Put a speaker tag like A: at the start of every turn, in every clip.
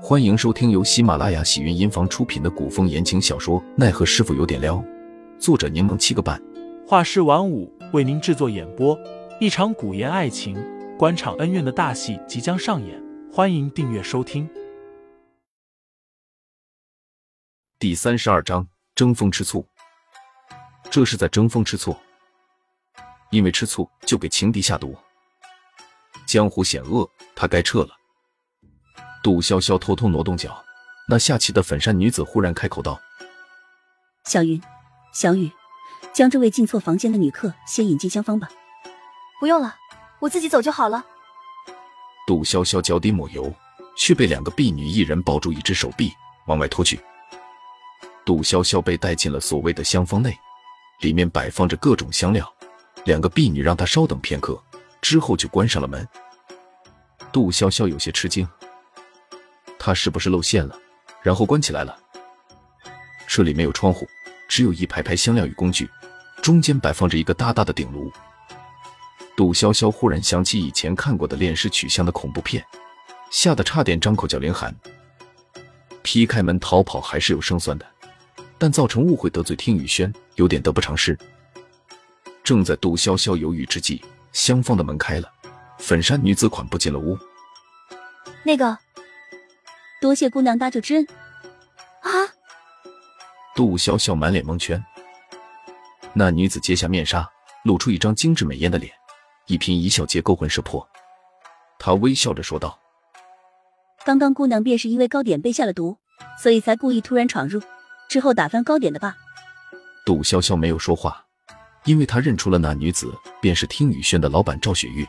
A: 欢迎收听由喜马拉雅喜云音房出品的古风言情小说《奈何师傅有点撩》，作者柠檬七个半，
B: 画师晚舞为您制作演播。一场古言爱情、官场恩怨的大戏即将上演，欢迎订阅收听。
A: 第三十二章：争风吃醋。这是在争风吃醋，因为吃醋就给情敌下毒。江湖险恶，他该撤了。杜潇潇偷偷挪动脚，那下棋的粉衫女子忽然开口道：“
C: 小云，小雨，将这位进错房间的女客先引进厢房吧。”“
D: 不用了，我自己走就好了。”
A: 杜潇潇脚底抹油，却被两个婢女一人抱住一只手臂往外拖去。杜潇潇被带进了所谓的厢房内，里面摆放着各种香料。两个婢女让她稍等片刻，之后就关上了门。杜潇潇有些吃惊。他是不是露馅了，然后关起来了？这里没有窗户，只有一排排香料与工具，中间摆放着一个大大的鼎炉。杜潇潇忽然想起以前看过的炼尸取香的恐怖片，吓得差点张口叫林寒。劈开门逃跑还是有胜算的，但造成误会得罪听雨轩，有点得不偿失。正在杜潇潇犹豫之际，厢房的门开了，粉衫女子款步进了屋。
D: 那个。
C: 多谢姑娘搭救之恩，
D: 啊！
A: 杜潇潇满脸蒙圈。那女子揭下面纱，露出一张精致美艳的脸，一颦一笑皆勾魂摄魄。她微笑着说道：“
C: 刚刚姑娘便是因为糕点被下了毒，所以才故意突然闯入，之后打翻糕点的吧？”
A: 杜潇潇没有说话，因为她认出了那女子便是听雨轩的老板赵雪玉。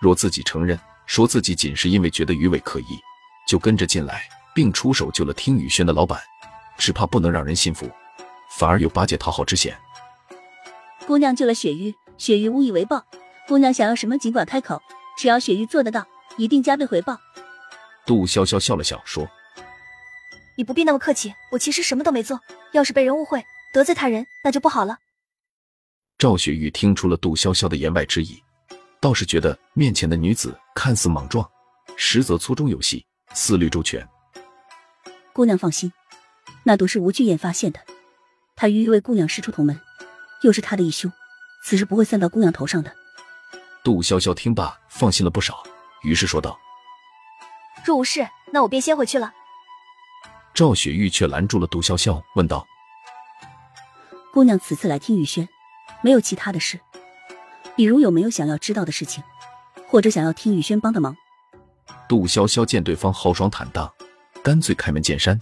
A: 若自己承认，说自己仅是因为觉得鱼尾可疑。就跟着进来，并出手救了听雨轩的老板，只怕不能让人信服，反而有巴结讨好之嫌。
C: 姑娘救了雪玉，雪玉无以为报。姑娘想要什么尽管开口，只要雪玉做得到，一定加倍回报。
A: 杜潇潇笑了笑说：“
D: 你不必那么客气，我其实什么都没做。要是被人误会，得罪他人，那就不好了。”
A: 赵雪玉听出了杜潇潇的言外之意，倒是觉得面前的女子看似莽撞，实则粗中有细。思虑周全，
C: 姑娘放心，那毒是吴巨彦发现的，他与一位姑娘师出同门，又是他的义兄，此事不会算到姑娘头上的。
A: 杜潇潇听罢，放心了不少，于是说道：“
D: 若无事，那我便先回去了。”
A: 赵雪玉却拦住了杜潇潇，问道：“
C: 姑娘此次来听雨轩，没有其他的事，比如有没有想要知道的事情，或者想要听雨轩帮的忙？”
A: 杜潇潇见对方豪爽坦荡，干脆开门见山：“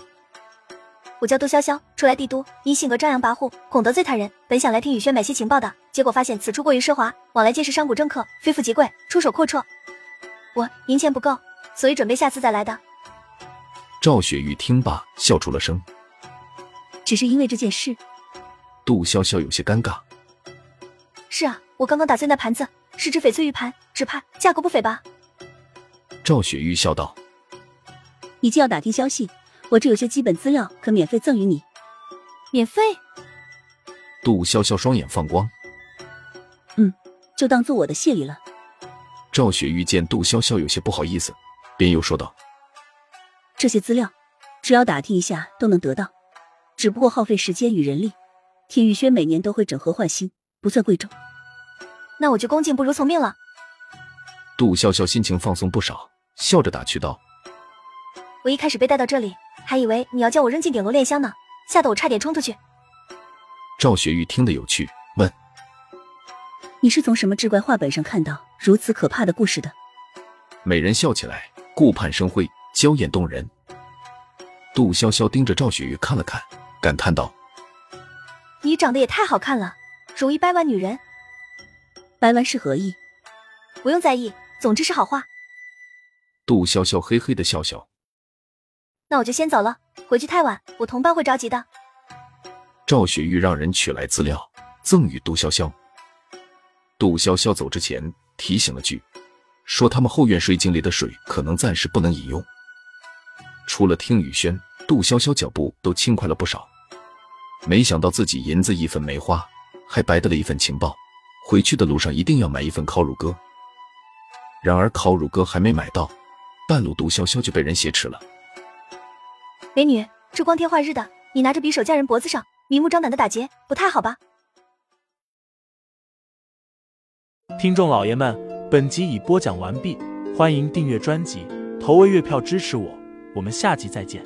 D: 我叫杜潇潇，初来帝都，因性格张扬跋扈，恐得罪他人，本想来听雨轩买些情报的，结果发现此处过于奢华，往来皆是商贾政客，非富即贵，出手阔绰。我银钱不够，所以准备下次再来的。”
A: 赵雪玉听罢，笑出了声：“
C: 只是因为这件事？”
A: 杜潇潇有些尴尬：“
D: 是啊，我刚刚打碎那盘子，是只翡翠玉盘，只怕价格不菲吧？”
A: 赵雪玉笑道：“
C: 你既要打听消息，我这有些基本资料可免费赠与你。
D: 免费？”
A: 杜潇潇双眼放光：“
C: 嗯，就当做我的谢礼了。”
A: 赵雪玉见杜潇潇有些不好意思，便又说道：“
C: 这些资料，只要打听一下都能得到，只不过耗费时间与人力。天宇轩每年都会整合换新，不算贵重。
D: 那我就恭敬不如从命了。”
A: 杜潇潇心情放松不少，笑着打趣道：“
D: 我一开始被带到这里，还以为你要叫我扔进顶楼炼香呢，吓得我差点冲出去。”
A: 赵雪玉听得有趣，问：“
C: 你是从什么志怪画本上看到如此可怕的故事的？”
A: 美人笑起来，顾盼生辉，娇艳动人。杜潇潇盯着赵雪玉看了看，感叹道：“
D: 你长得也太好看了，容易掰弯女人。
C: 掰弯是何意？”
D: 不用在意，总之是好话。
A: 杜潇潇嘿嘿的笑笑。
D: 那我就先走了，回去太晚，我同伴会着急的。
A: 赵雪玉让人取来资料，赠予杜潇潇。杜潇潇走之前提醒了句，说他们后院水井里的水可能暂时不能饮用。除了听雨轩，杜潇潇脚步都轻快了不少。没想到自己银子一分没花，还白得了一份情报。回去的路上一定要买一份烤乳鸽。然而烤乳鸽还没买到，半路毒潇潇就被人挟持了。
D: 美女，这光天化日的，你拿着匕首架人脖子上，明目张胆的打劫，不太好吧？
B: 听众老爷们，本集已播讲完毕，欢迎订阅专辑，投喂月票支持我，我们下集再见。